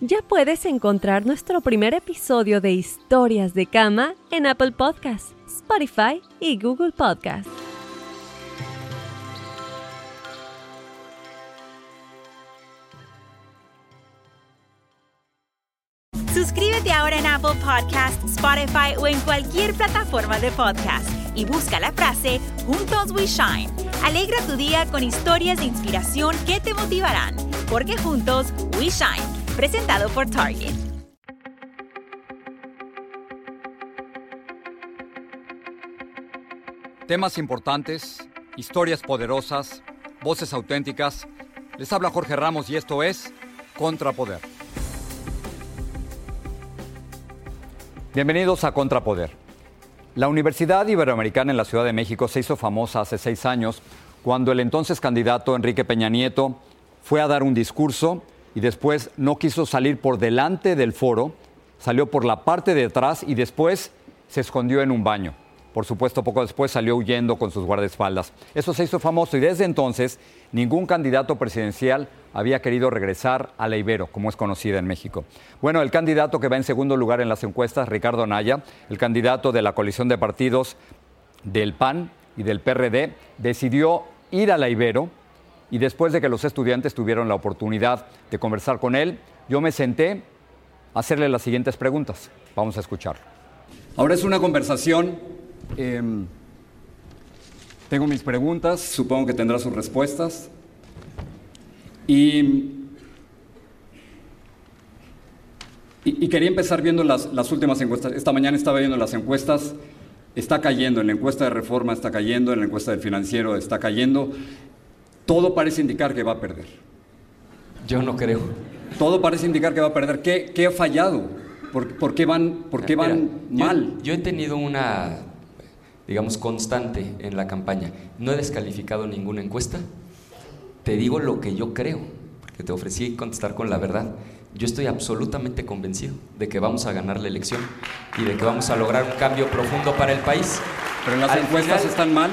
Ya puedes encontrar nuestro primer episodio de Historias de Cama en Apple Podcasts, Spotify y Google Podcasts. Suscríbete ahora en Apple Podcasts, Spotify o en cualquier plataforma de podcast y busca la frase Juntos We Shine. Alegra tu día con historias de inspiración que te motivarán, porque juntos We Shine. Presentado por Target. Temas importantes, historias poderosas, voces auténticas. Les habla Jorge Ramos y esto es Contrapoder. Bienvenidos a Contrapoder. La Universidad Iberoamericana en la Ciudad de México se hizo famosa hace seis años cuando el entonces candidato Enrique Peña Nieto fue a dar un discurso y después no quiso salir por delante del foro, salió por la parte de atrás y después se escondió en un baño. Por supuesto, poco después salió huyendo con sus guardaespaldas. Eso se hizo famoso y desde entonces ningún candidato presidencial había querido regresar a la Ibero, como es conocida en México. Bueno, el candidato que va en segundo lugar en las encuestas, Ricardo Anaya, el candidato de la coalición de partidos del PAN y del PRD, decidió ir a la Ibero y después de que los estudiantes tuvieron la oportunidad de conversar con él, yo me senté a hacerle las siguientes preguntas. Vamos a escucharlo. Ahora es una conversación Em, tengo mis preguntas, supongo que tendrá sus respuestas. Y, y, quería empezar viendo las, las, últimas encuestas. Esta mañana estaba viendo las encuestas. Está cayendo, en la encuesta de reforma está cayendo, en la encuesta del financiero está cayendo. Todo parece indicar que va a perder. Yo no creo. Todo parece indicar que va a perder. ¿Qué, qué ha fallado? ¿Por, qué van, por qué van mal? yo he tenido una digamos, constante en la campaña. No he descalificado ninguna encuesta, te digo lo que yo creo, porque te ofrecí contestar con la verdad. Yo estoy absolutamente convencido de que vamos a ganar la elección y de que vamos a lograr un cambio profundo para el país. Pero las encuestas están mal.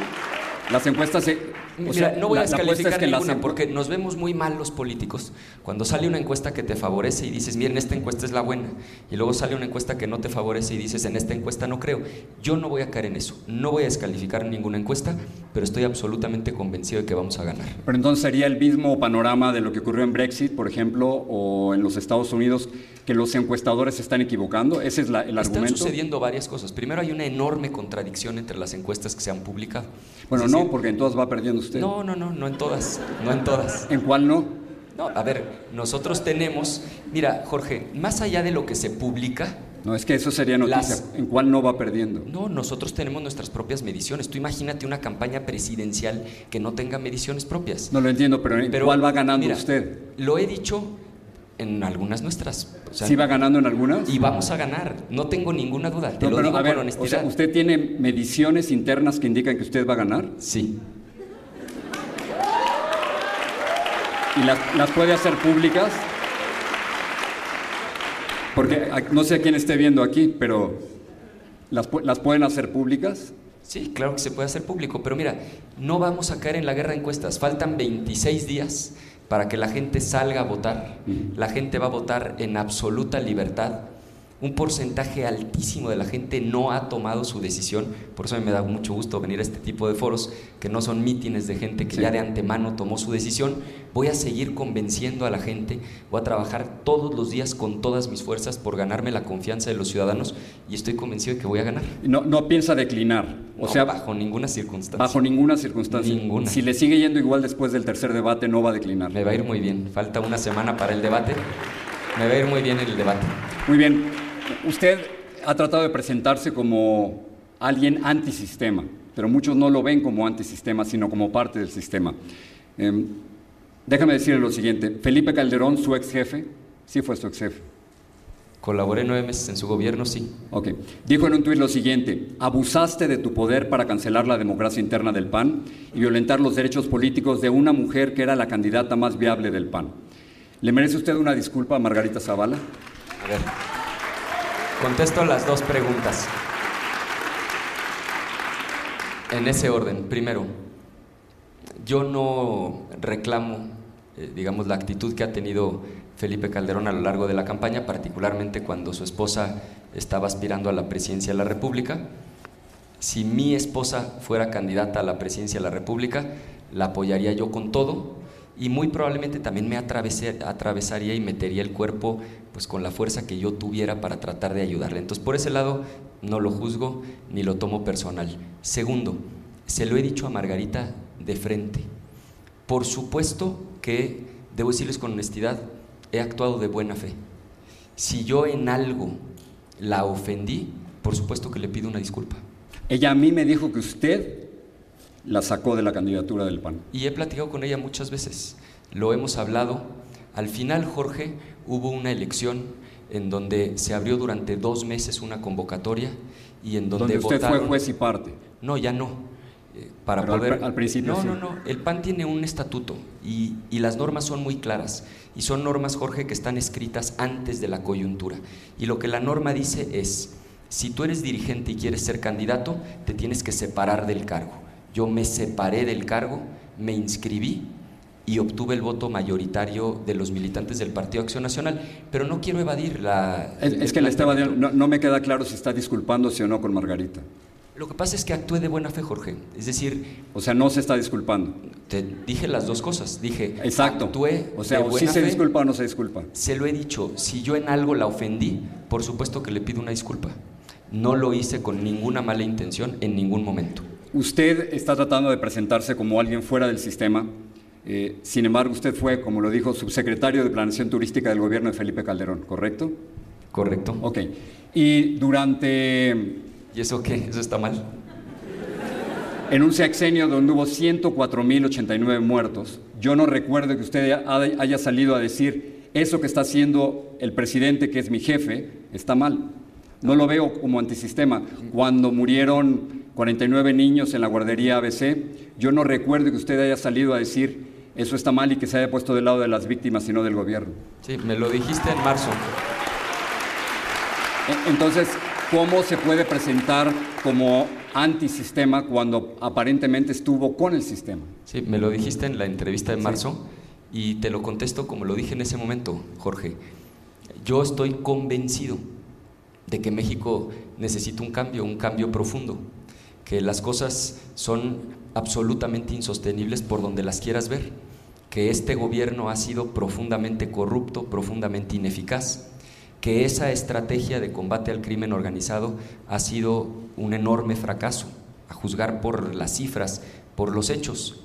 Las encuestas Mira, no voy a descalificar ninguna porque nos vemos muy mal los políticos. Cuando sale una encuesta que te favorece y dices, miren, esta encuesta es la buena, y luego sale una encuesta que no te favorece y dices, en esta encuesta no creo. Yo no voy a caer en eso. No voy a descalificar ninguna encuesta, pero estoy absolutamente convencido de que vamos a ganar. Pero entonces sería el mismo panorama de lo que ocurrió en Brexit, por ejemplo, o en los Estados Unidos, que los encuestadores se están equivocando. Ese es el argumento. Están sucediendo varias cosas. Primero, hay una enorme contradicción entre las encuestas que se han publicado. Bueno, no, porque en todas va perdiendo usted. No, no, no, no en todas, no en todas. ¿En cuál no? No, a ver, nosotros tenemos, mira, Jorge, más allá de lo que se publica, no, es que eso sería noticia. ¿En cuál no va perdiendo? No, nosotros tenemos nuestras propias mediciones. Tú imagínate una campaña presidencial que no tenga mediciones propias. No lo entiendo, pero, ¿en cuál va ganando usted? Lo he dicho en algunas nuestras. ¿Sí va ganando en algunas? Y vamos a ganar, no tengo ninguna duda. Te lo digo con honestidad. O sea, ¿usted tiene mediciones internas que indican que usted va a ganar? Sí. ¿Y las, puede hacer públicas? Porque no sé a quién esté viendo aquí, pero ¿las, ¿las pueden hacer públicas? Sí, claro que se puede hacer público, pero mira, no vamos a caer en la guerra de encuestas. Faltan 26 días para que la gente salga a votar. La gente va a votar en absoluta libertad un porcentaje altísimo de la gente no ha tomado su decisión. Por eso me da mucho gusto venir a este tipo de foros, que no son mítines de gente que ya de antemano tomó su decisión. Voy a seguir convenciendo a la gente, voy a trabajar todos los días con todas mis fuerzas por ganarme la confianza de los ciudadanos y estoy convencido de que voy a ganar. No, no piensa declinar, o sea, bajo ninguna circunstancia. Bajo ninguna circunstancia. Ninguna. Si le sigue yendo igual después del tercer debate, no va a declinar. Me va a ir muy bien. Falta una semana para el debate. Me va a ir muy bien el debate. Muy bien. Usted ha tratado de presentarse como alguien antisistema, pero muchos no lo ven como antisistema, sino como parte del sistema. Em, déjame decirle lo siguiente, Felipe Calderón, su ex jefe, sí fue su ex jefe. Colaboré nueve meses en su gobierno, sí. Ok. Dijo en un tuit lo siguiente, abusaste de tu poder para cancelar la democracia interna del PAN y violentar los derechos políticos de una mujer que era la candidata más viable del PAN. ¿Le merece usted una disculpa a Margarita Zavala? A ver, contesto las dos preguntas. En ese orden. Primero, yo no reclamo, eh, digamos, la actitud que ha tenido Felipe Calderón a lo largo de la campaña, particularmente cuando su esposa estaba aspirando a la presidencia de la República. Si mi esposa fuera candidata a la presidencia de la República, la apoyaría yo con todo y muy probablemente también me atravesaría y metería el cuerpo pues con la fuerza que yo tuviera para tratar de ayudarle. Entonces, por ese lado no lo juzgo ni lo tomo personal. Segundo, se lo he dicho a Margarita de frente. Por supuesto que debo decirles con honestidad, he actuado de buena fe. Si yo en algo la ofendí, por supuesto que le pido una disculpa. Ella a mí me dijo que usted la sacó de la candidatura del PAN. Y he platicado con ella muchas veces, lo hemos hablado. Al final, Jorge, hubo una elección en donde se abrió durante dos meses una convocatoria y en donde, usted fue juez y parte. No, ya no para poder... Al, principio No, no, no. El PAN tiene un estatuto y, y, las normas son muy claras. Y son normas, Jorge, que están escritas antes de la coyuntura. Y lo que la norma dice es, si tú eres dirigente y quieres ser candidato, te tienes que separar del cargo. Yo me separé del cargo, me inscribí y obtuve el voto mayoritario de los militantes del Partido Acción Nacional, pero no quiero evadir la... Es, que le estaba, no, no me queda claro si está disculpándose o no con Margarita. Lo que pasa es que actué de buena fe, Jorge. Es decir... O sea, no se está disculpando. Te dije las dos cosas. Dije, Exacto. actué O sea, de buena se fe. disculpa o no se disculpa. Se lo he dicho. Si yo en algo la ofendí, por supuesto que le pido una disculpa. No lo hice con ninguna mala intención en ningún momento. Usted está tratando de presentarse como alguien fuera del sistema. Eh, sin embargo, usted fue, como lo dijo, subsecretario de Planeación Turística del gobierno de Felipe Calderón, ¿correcto? Correcto. Ok. Y durante ¿Y eso qué? ¿Eso está mal? En un sexenio donde hubo 104.089 muertos, yo no recuerdo que usted haya salido a decir eso que está haciendo el presidente, que es mi jefe, está mal. No lo veo como antisistema. Cuando murieron 49 niños en la guardería ABC, yo no recuerdo que usted haya salido a decir eso está mal y que se haya puesto del lado de las víctimas y no del gobierno. Sí, me lo dijiste en marzo. E, entonces, ¿Cómo se puede presentar como antisistema cuando aparentemente estuvo con el sistema? Sí, me lo dijiste en la entrevista de marzo y te lo contesto como lo dije en ese momento, Jorge. Yo estoy convencido de que México necesita un cambio, un cambio profundo, que las cosas son absolutamente insostenibles por donde las quieras ver, que este gobierno ha sido profundamente corrupto, profundamente ineficaz que esa estrategia de combate al crimen organizado ha sido un enorme fracaso, a juzgar por las cifras, por los hechos.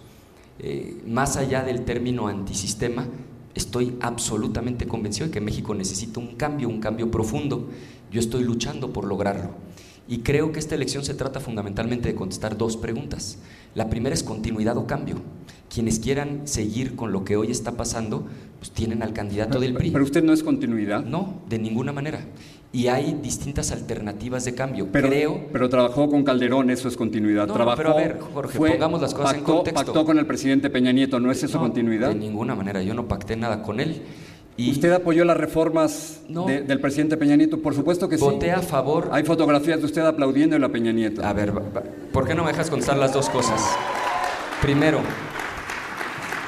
Eh, más allá del término antisistema, estoy absolutamente convencido de que México necesita un cambio, un cambio profundo. Yo estoy luchando por lograrlo. Y creo que esta elección se trata fundamentalmente de contestar dos preguntas. La primera es continuidad o cambio. Quienes quieran seguir con lo que hoy está pasando, pues tienen al candidato del PRI. Pero usted no es continuidad. No, de ninguna manera. Y hay distintas alternativas de cambio. Pero, Creo. Pero trabajó con Calderón, eso es continuidad. No, trabajó, pero a ver, Jorge, pongamos las cosas en contexto. Pactó con el presidente Peña Nieto, ¿no es eso continuidad? De ninguna manera, yo no pacté nada con él. Y ¿Usted apoyó las reformas del presidente Peña Nieto? Por supuesto que sí. Voté a favor. Hay fotografías de usted aplaudiendo a Peña Nieto. A ver, ¿por qué no me dejas contestar las dos cosas? Primero,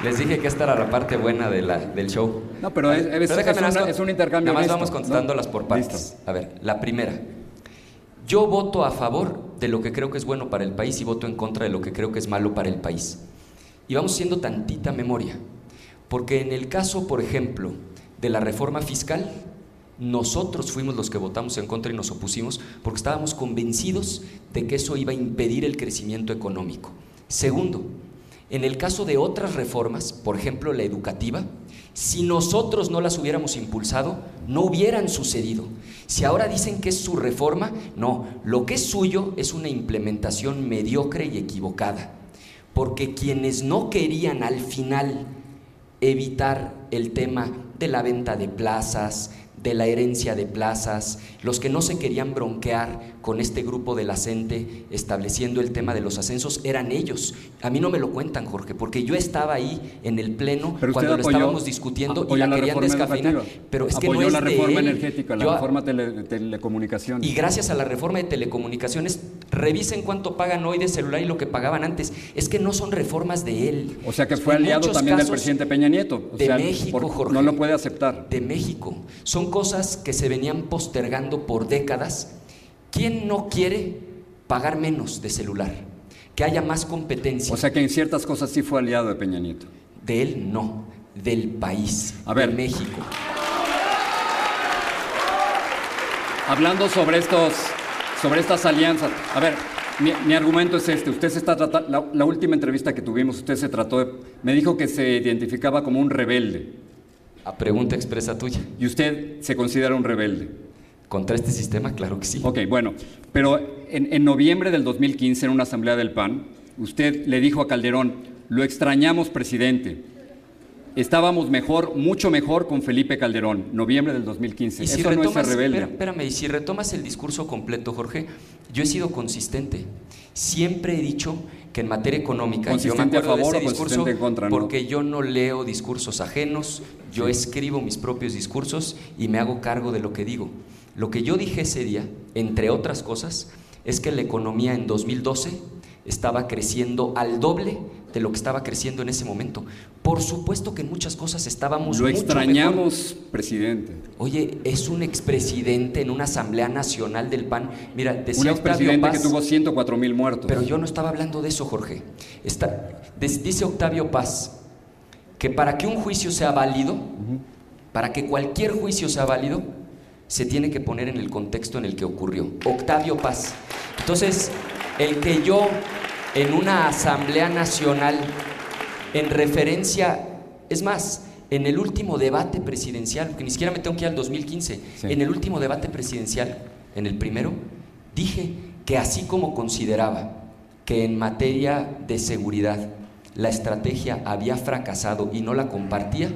les dije que esta era la parte buena de la, del show. No, pero, es, es, un intercambio. Nada más vamos contestándolas por partes. A ver, la primera. Yo voto a favor de lo que creo que es bueno para el país y voto en contra de lo que creo que es malo para el país. Y vamos siendo tantita memoria. Porque en el caso, por ejemplo, de la reforma fiscal, nosotros fuimos los que votamos en contra y nos opusimos porque estábamos convencidos de que eso iba a impedir el crecimiento económico. Segundo, en el caso de otras reformas, por ejemplo la educativa, si nosotros no las hubiéramos impulsado, no hubieran sucedido. Si ahora dicen que es su reforma, no, lo que es suyo es una implementación mediocre y equivocada. Porque quienes no querían al final evitar el tema de la venta de plazas, de la herencia de plazas, los que no se querían bronquear con este grupo de la CENTE estableciendo el tema de los ascensos, eran ellos. A mí no me lo cuentan, Jorge, porque yo estaba ahí en el pleno cuando lo estábamos discutiendo y la, querían descafeinar. Pero es que no es la reforma energética, la reforma de telecomunicaciones. Y gracias a la reforma de telecomunicaciones, revisen cuánto pagan hoy de celular y lo que pagaban antes. Es que no son reformas de él. O sea que fue aliado también del presidente Peña Nieto. de México, Jorge. No lo puede aceptar. De México. Son cosas que se venían postergando por décadas. ¿Quién no quiere pagar menos de celular? Que haya más competencia. O sea que en ciertas cosas sí fue aliado de Peña Nieto. De él no, del país, A ver. de México. Hablando sobre estos, sobre estas alianzas. A ver, mi, mi argumento es este. Usted se está tratando, la, la última entrevista que tuvimos, usted se trató de, me dijo que se identificaba como un rebelde. A pregunta expresa tuya. Y usted se considera un rebelde. ¿Contra este sistema? Claro que sí. Ok, bueno, pero en, en noviembre del 2015, en una asamblea del PAN, usted le dijo a Calderón, lo extrañamos, presidente. Estábamos mejor, mucho mejor con Felipe Calderón, noviembre del 2015. Y si Eso no es retomas, ser rebelde. espérame, y si retomas el discurso completo, Jorge, yo he sido consistente. Siempre he dicho que en materia económica, yo me ¿Consistente a acuerdo de favor ese discurso en contra, no? porque yo no leo discursos ajenos, yo escribo mis propios discursos y me hago cargo de lo que digo. Lo que yo dije ese día, entre otras cosas, es que la economía en 2012 estaba creciendo al doble de lo que estaba creciendo en ese momento. Por supuesto que en muchas cosas estábamos Lo mucho mejor. extrañamos, presidente. Oye, es un expresidente en una asamblea nacional del PAN. Mira, Un decía Octavio expresidente que Paz, tuvo 104 mil muertos. pero yo no estaba hablando de eso, Jorge. Está, dice Octavio Paz que para que un juicio sea válido, para que cualquier juicio sea válido, se tiene que poner en el contexto en el que ocurrió. Octavio Paz. Entonces, el que yo en una asamblea nacional, en referencia, es más, en el último debate presidencial, que ni siquiera me tengo que ir al 2015, Sí. en el último debate presidencial, en el primero, dije que así como consideraba que en materia de seguridad la estrategia había fracasado y no la compartía,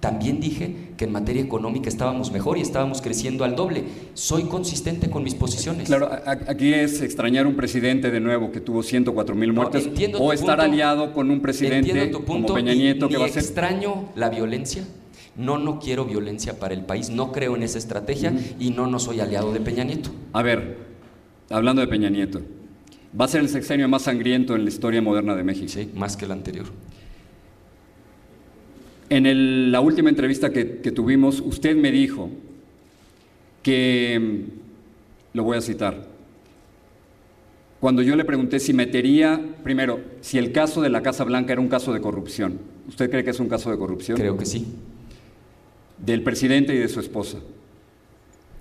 también dije que en materia económica estábamos mejor y estábamos creciendo al doble. Soy consistente con mis posiciones. Claro, aquí es extrañar un presidente de nuevo que tuvo 104 mil No, muertos entiendo o estar punto. aliado con un presidente tu punto como Peña y Nieto que va a ser... extraño la violencia. No, no quiero violencia para el país, no creo en esa estrategia y no, no soy aliado de Peña Nieto. A ver, hablando de Peña Nieto, va a ser el sexenio más sangriento en la historia moderna de México. Sí, más que el anterior. En el- la última entrevista que, que tuvimos, usted me dijo que, lo voy a citar, cuando yo le pregunté si metería, primero, si el caso de la Casa Blanca era un caso de corrupción. ¿Usted cree que es un caso de corrupción? Creo que sí. Del presidente y de su esposa.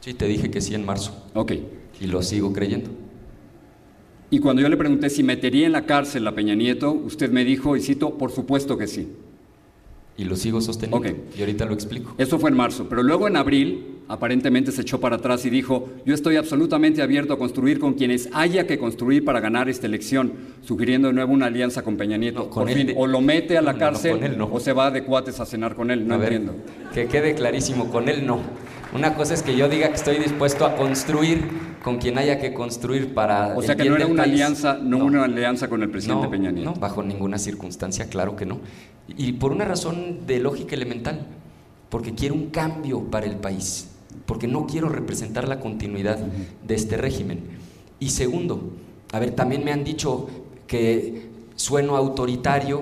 Sí, te dije que sí en marzo Ok. y lo sigo creyendo. Y cuando yo le pregunté si metería en la cárcel a Peña Nieto, usted me dijo, y cito, por supuesto que sí. Y lo sigo sosteniendo. Ok. Y ahorita lo explico. Eso fue en marzo, pero luego en abril aparentemente se echó para atrás y dijo, yo estoy absolutamente abierto a construir con quienes haya que construir para ganar esta elección, sugiriendo de nuevo una alianza con Peña Nieto. No, con Por fin, de- o lo mete a la No, no, no, cárcel él o se va de cuates a cenar con él, no A ver, entiendo. Que quede clarísimo, con él no. Una cosa es que yo diga que estoy dispuesto a construir con quien haya que construir para. O el sea que bien no era una país. alianza, no, una alianza con el presidente No, Peña Nieto. No, bajo ninguna circunstancia, claro que no. Y por una razón de lógica elemental, porque quiero un cambio para el país, porque no quiero representar la continuidad de este régimen. Y segundo, a ver, también me han dicho que sueno autoritario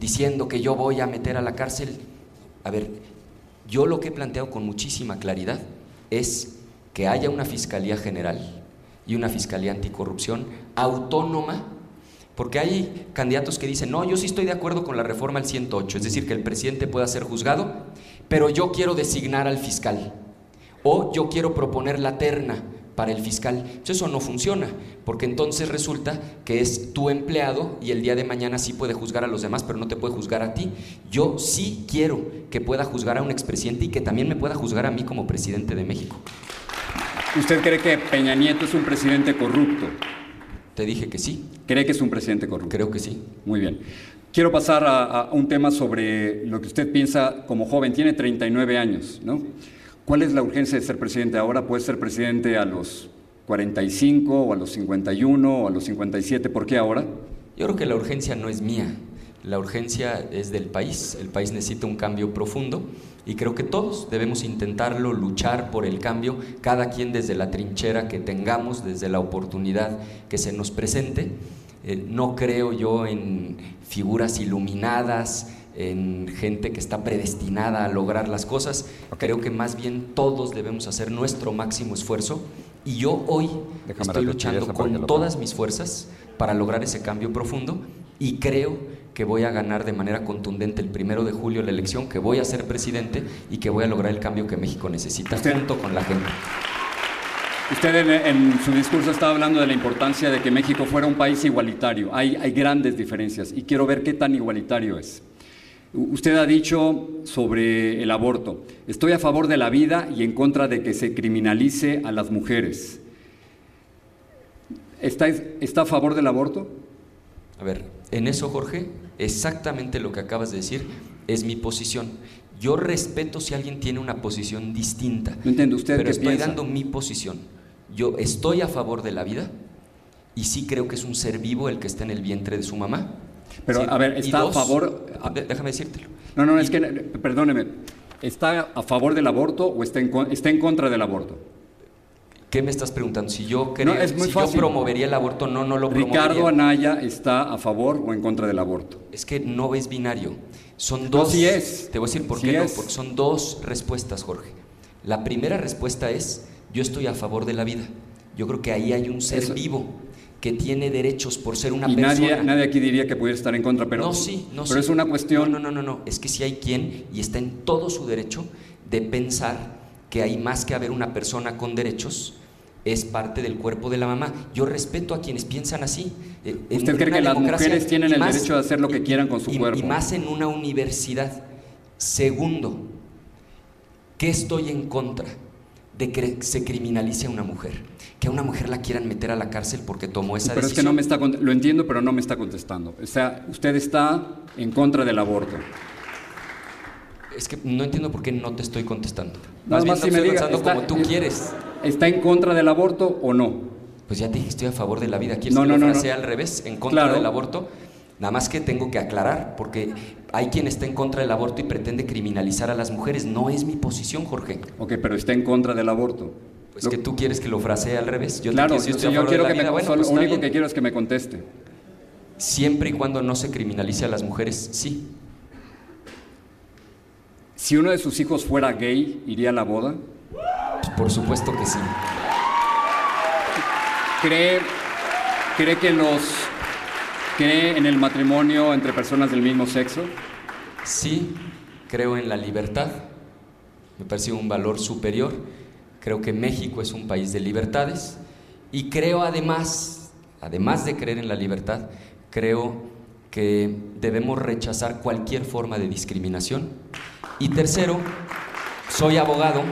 diciendo que yo voy a meter a la cárcel. A ver, yo lo que he planteado con muchísima claridad es que haya una Fiscalía General y una Fiscalía Anticorrupción autónoma, porque hay candidatos que dicen, no, yo sí estoy de acuerdo con la reforma al 108, es decir, que el presidente pueda ser juzgado, pero yo quiero designar al fiscal, o yo quiero proponer la terna para el fiscal. Eso no funciona, porque entonces resulta que es tu empleado y el día de mañana sí puede juzgar a los demás, pero no te puede juzgar a ti. Yo sí quiero que pueda juzgar a un expresidente y que también me pueda juzgar a mí como presidente de México. ¿Usted cree que Peña Nieto es un presidente corrupto? Te dije que sí, ¿Cree que es un presidente corrupto? creo que sí. Muy bien. Quiero pasar a, a un tema sobre lo que usted piensa como joven. Tiene 39 años, ¿no? ¿Cuál es la urgencia de ser presidente ahora? ¿Puede ser presidente a los 45 o a los 51 o a los 57? ¿Por qué ahora? Yo creo que la urgencia no es mía, la urgencia es del país. El país necesita un cambio profundo y creo que todos debemos intentarlo, luchar por el cambio, cada quien desde la trinchera que tengamos, desde la oportunidad que se nos presente. Eh, no creo yo en figuras iluminadas, en gente que está predestinada a lograr las cosas. Creo que más bien todos debemos hacer nuestro máximo esfuerzo y yo hoy estoy luchando con todas mis fuerzas para lograr ese cambio profundo y creo que voy a ganar de manera contundente el primero de julio la elección, que voy a ser presidente y que voy a lograr el cambio que México necesita junto con la gente. Usted en, su discurso estaba hablando de la importancia de que México fuera un país igualitario. Hay, hay grandes diferencias y quiero ver qué tan igualitario es. Usted ha dicho sobre el aborto, estoy a favor de la vida y en contra de que se criminalice a las mujeres. ¿Está, está a favor del aborto? A ver, en eso, Jorge, exactamente lo que acabas de decir es mi posición. Yo respeto si alguien tiene una posición distinta. No entiendo usted Pero estoy dando mi posición. Yo estoy a favor de la vida y sí creo que es un ser vivo el que está en el vientre de su mamá. Pero, a ver, ¿está a favor...? déjame decírtelo. No, no, es que, perdóneme, ¿está a favor del aborto o está en, está en contra del aborto? ¿Qué me estás preguntando? Si yo creo, si yo promovería el aborto, no, no lo promovería. Ricardo Anaya está a favor o en contra del aborto. Es que no es binario. Son dos. No, es. Te voy a decir por qué no, porque son dos respuestas, Jorge. La primera respuesta es: yo estoy a favor de la vida. Yo creo que ahí hay un ser vivo que tiene derechos por ser una y persona. Nadie, nadie aquí diría que pudiera estar en contra, pero, no, sí, no, pero es una cuestión. No, no, no, no, es que si hay quien, y está en todo su derecho, de pensar que hay más que haber una persona con derechos, es parte del cuerpo de la mamá. Yo respeto a quienes piensan así. Eh, ¿Usted cree que las mujeres tienen el derecho de hacer lo que quieran con su cuerpo? Y más en una universidad. Segundo, ¿qué estoy en contra? De que se criminalice a una mujer que a una mujer la quieran meter a la cárcel porque tomó esa pero decisión. Pero es que no me está, lo entiendo, pero no me está contestando. O sea, usted está en contra del aborto. Es que no entiendo por qué no te estoy contestando. Más, bien si me diga, como tú quieres. ¿Está en contra del aborto o no? Pues ya te dije, estoy a favor de la vida. ¿Quieres no, que no, lo no, al revés, en contra del aborto? Nada más que tengo que aclarar, porque hay quien está en contra del aborto y pretende criminalizar a las mujeres. No es mi posición, Jorge. Ok, pero está en contra del aborto. Pues que tú quieres que lo frasee al revés. Yo claro, yo, quiero que me, bueno, lo único que quiero es que me conteste. Siempre y cuando no se criminalice a las mujeres, sí. Si uno de sus hijos fuera gay, ¿iría a la boda? Por supuesto que sí. ¿Cree, cree que los cree en el matrimonio entre personas del mismo sexo? Sí, creo en la libertad. Me parece un valor superior Creo que México es un país de libertades y creo además, además de creer en la libertad, creo que debemos rechazar cualquier forma de discriminación. Y tercero, soy abogado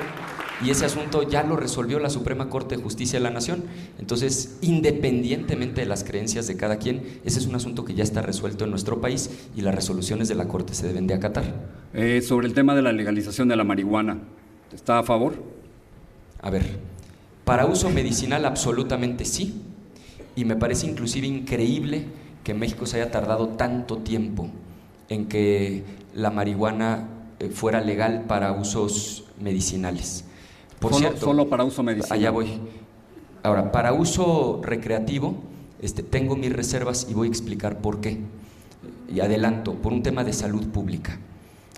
y ese asunto ya lo resolvió la Suprema Corte de Justicia de la Nación. Entonces, independientemente de las creencias de cada quien, ese es un asunto que ya está resuelto en nuestro país y las resoluciones de la Corte se deben de acatar. Eh, sobre el tema de la legalización de la marihuana, ¿está a favor? A ver, para uso medicinal absolutamente sí, y me parece inclusive increíble que México se haya tardado tanto tiempo en que la marihuana eh, fuera legal para usos medicinales. Por solo, cierto, solo para uso medicinal. Allá voy. Ahora, para uso recreativo, este, tengo mis reservas y voy a explicar por qué. Y adelanto, por un tema de salud pública.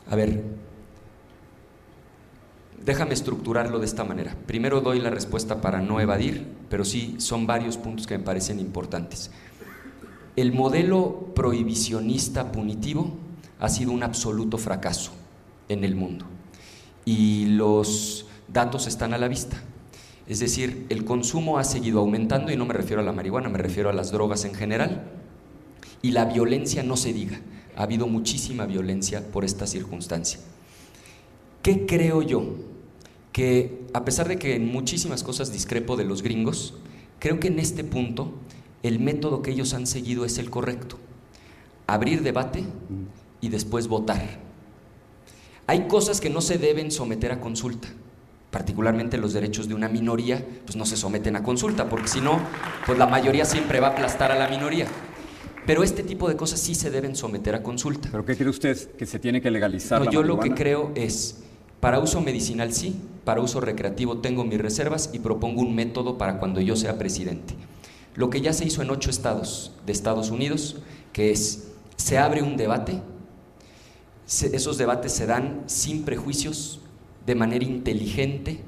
A ver, Déjame estructurarlo de esta manera. Primero doy la respuesta para no evadir, pero sí son varios puntos que me parecen importantes. El modelo prohibicionista punitivo ha sido un absoluto fracaso en el mundo y los datos están a la vista. Es decir, el consumo ha seguido aumentando y no me refiero a la marihuana, me refiero a las drogas en general y la violencia no se diga. Ha habido muchísima violencia por esta circunstancia. ¿Qué creo yo? que a pesar de que en muchísimas cosas discrepo de los gringos, creo que en este punto el método que ellos han seguido es el correcto. Abrir debate y después votar. Hay cosas que no se deben someter a consulta. Particularmente los derechos de una minoría, pues no se someten a consulta, porque si no, pues la mayoría siempre va a aplastar a la minoría. Pero este tipo de cosas sí se deben someter a consulta. ¿Pero qué cree usted? ¿Que se tiene que legalizar No, la yo lo que creo es, para uso medicinal sí, para uso recreativo tengo mis reservas y propongo un método para cuando yo sea presidente. Lo que ya se hizo en ocho estados de Estados Unidos, que es, se abre un debate, se- esos debates se dan sin prejuicios, de manera inteligente,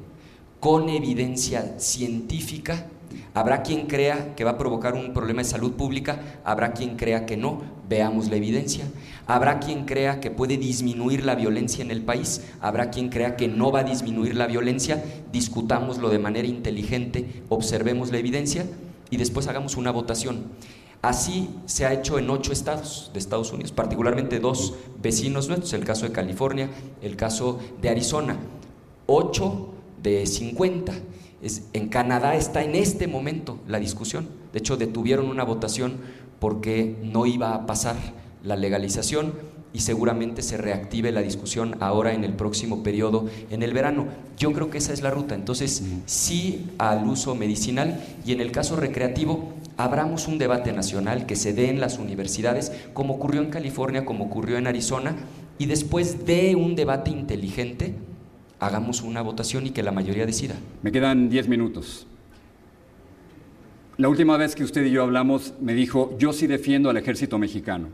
con evidencia científica. Habrá quien crea que va a provocar un problema de salud pública, habrá quien crea que no, veamos la evidencia. Habrá quien crea que puede disminuir la violencia en el país, habrá quien crea que no va a disminuir la violencia, discutámoslo de manera inteligente, observemos la evidencia y después hagamos una votación. Así se ha hecho en ocho estados de Estados Unidos, particularmente dos vecinos nuestros, el caso de California, el caso de Arizona. 8 de 50. Es, en Canadá está en este momento la discusión. De hecho, detuvieron una votación porque no iba a pasar la legalización y seguramente se reactive la discusión ahora en el próximo periodo, en el verano. Yo creo que esa es la ruta. Entonces, sí al uso medicinal y en el caso recreativo, abramos un debate nacional que se dé en las universidades, como ocurrió en California, como ocurrió en Arizona, y después de un debate inteligente, hagamos una votación y que la mayoría decida. Me quedan 10 minutos. La última vez que usted y yo hablamos, me dijo, yo sí defiendo al ejército mexicano.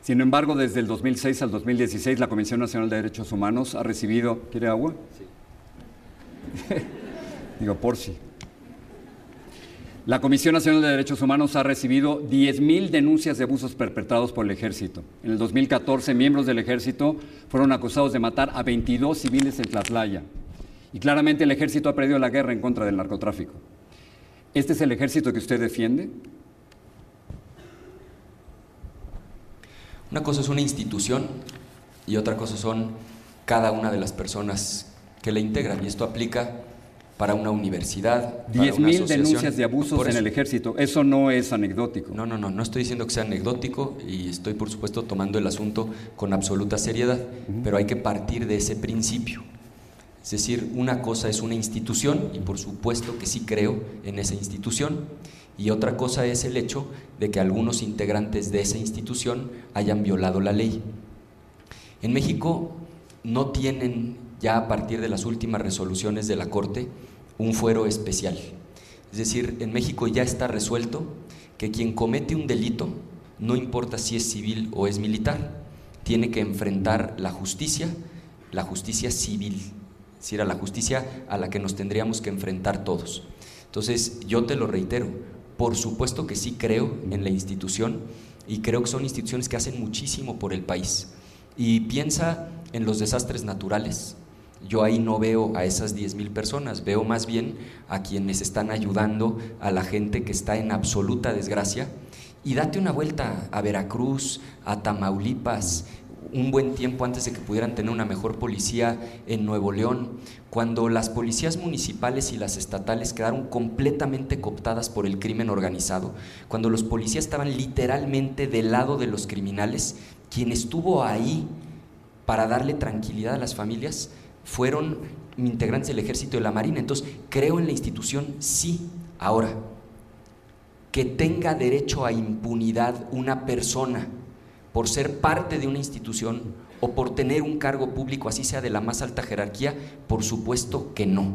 Sin embargo, desde el 2006 al 2016, la Comisión Nacional de Derechos Humanos ha recibido... ¿Quiere agua? Sí. Digo, por si. La Comisión Nacional de Derechos Humanos ha recibido 10.000 denuncias de abusos perpetrados por el ejército. En el 2014, miembros del ejército fueron acusados de matar a 22 civiles en Tlatlaya. Y claramente el ejército ha perdido la guerra en contra del narcotráfico. ¿Este es el ejército que usted defiende? Una cosa es una institución y otra cosa son cada una de las personas que la integran. Y esto aplica para una universidad. para una 10.000 asociación. denuncias de abusos en el ejército. Eso no es anecdótico. No, no, no, no estoy diciendo que sea anecdótico y estoy por supuesto tomando el asunto con absoluta seriedad, pero hay que partir de ese principio. Es decir, una cosa es una institución y por supuesto que sí creo en esa institución y otra cosa es el hecho de que algunos integrantes de esa institución hayan violado la ley. En México no tienen ya a partir de las últimas resoluciones de la Corte un fuero especial. Es decir, en México ya está resuelto que quien comete un delito, no importa si es civil o es militar, tiene que enfrentar la justicia, la justicia civil, es decir, a la justicia a la que nos tendríamos que enfrentar todos. Entonces, yo te lo reitero, por supuesto que sí creo en la institución y creo que son instituciones que hacen muchísimo por el país. Y piensa en los desastres naturales. Yo ahí no veo a esas 10.000 personas, veo más bien a quienes están ayudando a la gente que está en absoluta desgracia. Y date una vuelta a Veracruz, a Tamaulipas, un buen tiempo antes de que pudieran tener una mejor policía en Nuevo León, cuando las policías municipales y las estatales quedaron completamente cooptadas por el crimen organizado, cuando los policías estaban literalmente del lado de los criminales, quien estuvo ahí para darle tranquilidad a las familias fueron integrantes del ejército y de la marina. Entonces, creo en la institución, sí. Ahora, que tenga derecho a impunidad una persona por ser parte de una institución o por tener un cargo público, así sea de la más alta jerarquía, por supuesto que no.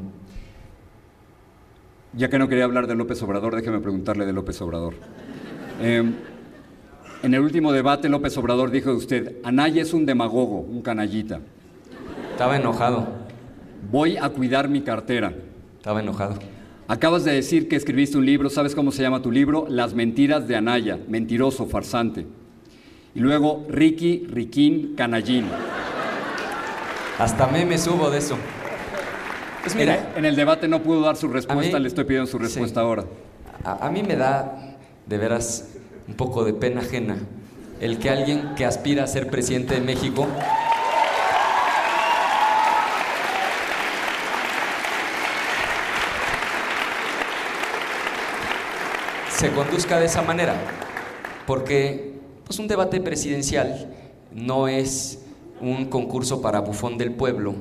Ya que no quería hablar de López Obrador, déjeme preguntarle de López Obrador. Eh, en el último debate, López Obrador dijo de usted, Anaya es un demagogo, un canallita. Estaba enojado, Voy a cuidar mi cartera. estaba enojado. Acabas de decir que escribiste un libro, ¿sabes cómo se llama tu libro? Las mentiras de Anaya, mentiroso, farsante. Y luego Ricky, Riquín, Canallín. Hasta me subo de eso. Pues mira, en el debate no pudo dar su respuesta, mí- le estoy pidiendo su sí. respuesta ahora. A, a mí me da de veras un poco de pena ajena el que alguien que aspira a ser presidente de México se conduzca de esa manera, porque pues un debate presidencial no es un concurso para bufón del pueblo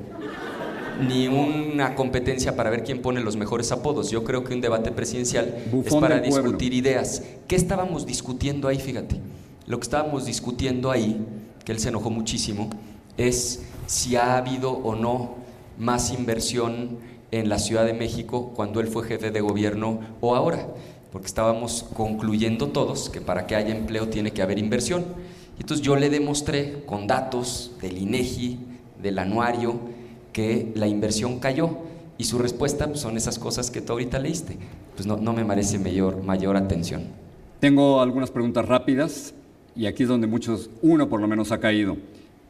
ni una competencia para ver quién pone los mejores apodos. Yo creo que un debate presidencial es para pueblo. discutir ideas. ¿Qué estábamos discutiendo ahí? Fíjate. Lo que estábamos discutiendo ahí, que él se enojó muchísimo, es si ha habido o no más inversión en la Ciudad de México cuando él fue jefe de gobierno o ahora. Porque estábamos concluyendo todos que para que haya empleo tiene que haber inversión. Y entonces yo le demostré con datos del INEGI, del anuario, que la inversión cayó. Y su respuesta pues, son esas cosas que tú ahorita leíste. Pues no, no me merece mayor, mayor atención. Tengo algunas preguntas rápidas y aquí es donde muchos, uno por lo menos ha caído.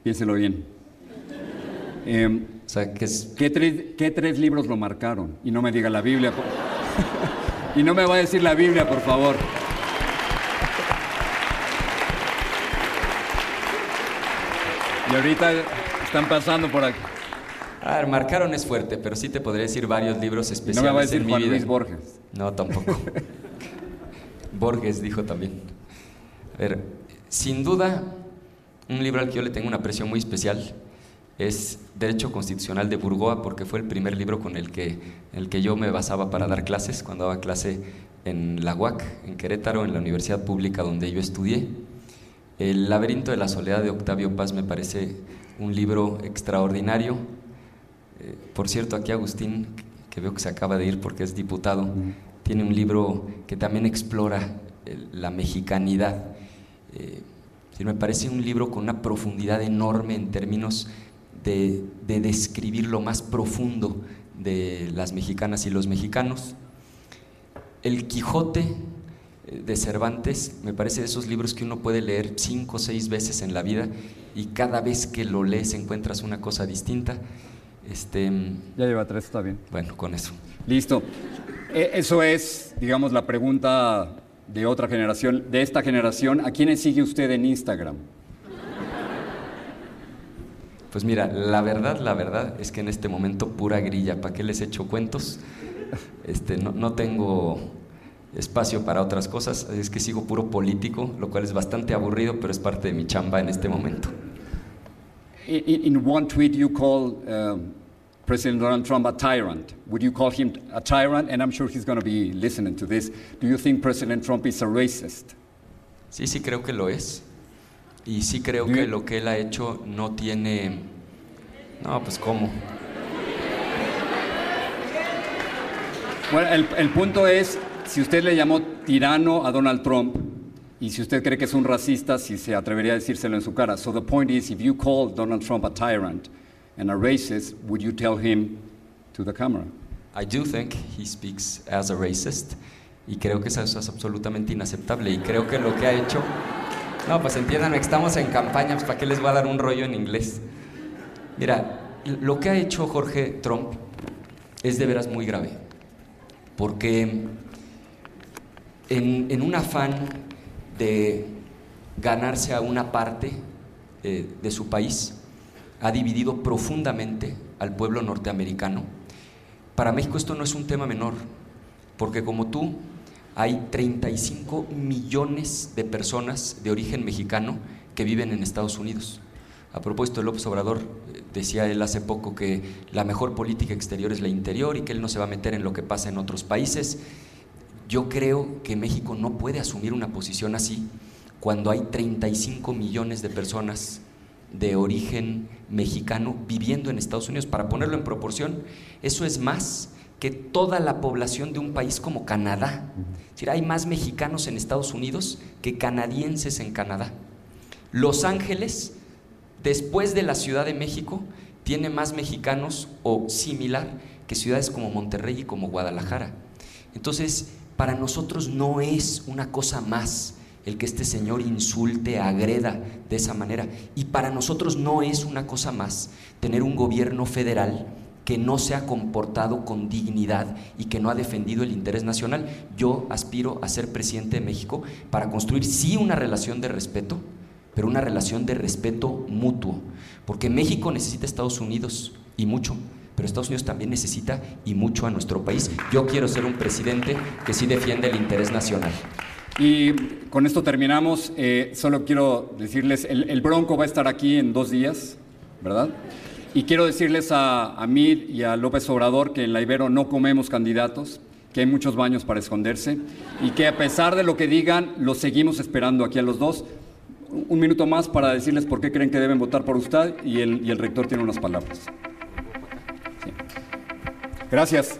Piénselo bien. Em, O sea, que es ¿qué, tres, qué tres libros lo marcaron? Y no me diga la Biblia. y no me va a decir la Biblia, por favor. Y ahorita están pasando por aquí. A ver, marcaron es fuerte, pero sí te podría decir varios libros Y no especiales me va a decir en mi Juan vida. Luis Borges. No, tampoco. Borges dijo también. A ver, sin duda, un libro al que yo le tengo una aprecio muy especial es Derecho Constitucional de Burgoa, porque fue el primer libro con el que, el que yo me basaba para dar clases, cuando daba clase en la UAC, en Querétaro, en la universidad pública donde yo estudié. El laberinto de la soledad de Octavio Paz me parece un libro extraordinario. Eh, por cierto, aquí Agustín, que veo que se acaba de ir porque es diputado, tiene un libro que también explora eh, la mexicanidad. Eh, me parece un libro con una profundidad enorme en términos de, de describir lo más profundo de las mexicanas y los mexicanos. El Quijote eh, de Cervantes me parece de esos libros que uno puede leer cinco o seis veces en la vida y cada vez que lo lees encuentras una cosa distinta. Este, Ya lleva tres, está bien. bueno, con eso. Listo. E- Eso es, digamos, la pregunta de otra generación, de esta generación. ¿A quiénes sigue usted en Instagram? Pues mira, la verdad, la verdad es que en este momento pura grilla. ¿Para qué les echo cuentos? Este, no, no tengo espacio para otras cosas, es que sigo puro político, lo cual es bastante aburrido, pero es parte de mi chamba en este momento. In one tweet, you call um, President Donald Trump a tyrant. Would you call him a tyrant? And I'm sure he's going to be listening to this. Do you think President Trump is a racist? Sí, sí creo que lo es. Y sí creo que lo que él ha hecho no tiene... No, pues cómo. Bueno, el, el punto es, si usted le llamó tirano a Donald Trump y si usted cree que es un racista, si se atrevería a decírselo en su cara. So the point is, if you call Donald Trump a tyrant and a racist, would you tell him to the camera? I do think he speaks as a racist y creo que eso es absolutamente inaceptable y creo que lo que ha hecho... No, pues entiendan que estamos en campaña, pues ¿para qué les voy a dar un rollo en inglés? Mira, lo que ha hecho Jorge Trump es de veras muy grave, porque en, en un afán de ganarse a una parte eh, de su país, ha dividido profundamente al pueblo norteamericano. Para México esto no es un tema menor, porque como tú, hay 35 millones de personas de origen mexicano que viven en Estados Unidos. A propósito López Obrador, eh, decía él hace poco que la mejor política exterior es la interior y que él no se va a meter en lo que pasa en otros países. Yo creo que México no puede asumir una posición así cuando hay 35 millones de personas de origen mexicano viviendo en Estados Unidos. Para ponerlo en proporción, eso es más que toda la población de un país como Canadá. Es decir, hay más mexicanos en Estados Unidos que canadienses en Canadá. Los Ángeles, después de la Ciudad de México, tiene más mexicanos o similar que ciudades como Monterrey y como Guadalajara. Entonces, para nosotros no es una cosa más el que este señor insulte, agreda de esa manera. Y para nosotros no es una cosa más tener un gobierno federal que no se ha comportado con dignidad y que no ha defendido el interés nacional. Yo aspiro a ser presidente de México para construir sí una relación de respeto, pero una relación de respeto mutuo, porque México necesita a Estados Unidos y mucho, pero Estados Unidos también necesita y mucho a nuestro país. Yo quiero ser un presidente que sí defiende el interés nacional. Y con esto terminamos. Eh, solo quiero decirles, el, el Bronco va a estar aquí en dos días, ¿verdad? Y quiero decirles a, a Mir y a López Obrador que en la Ibero no comemos candidatos, que hay muchos baños para esconderse y que a pesar de lo que digan, los seguimos esperando aquí a los dos. Un minuto más para decirles por qué creen que deben votar por usted y el, y el rector tiene unas palabras. Gracias.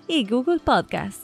y Google Podcasts.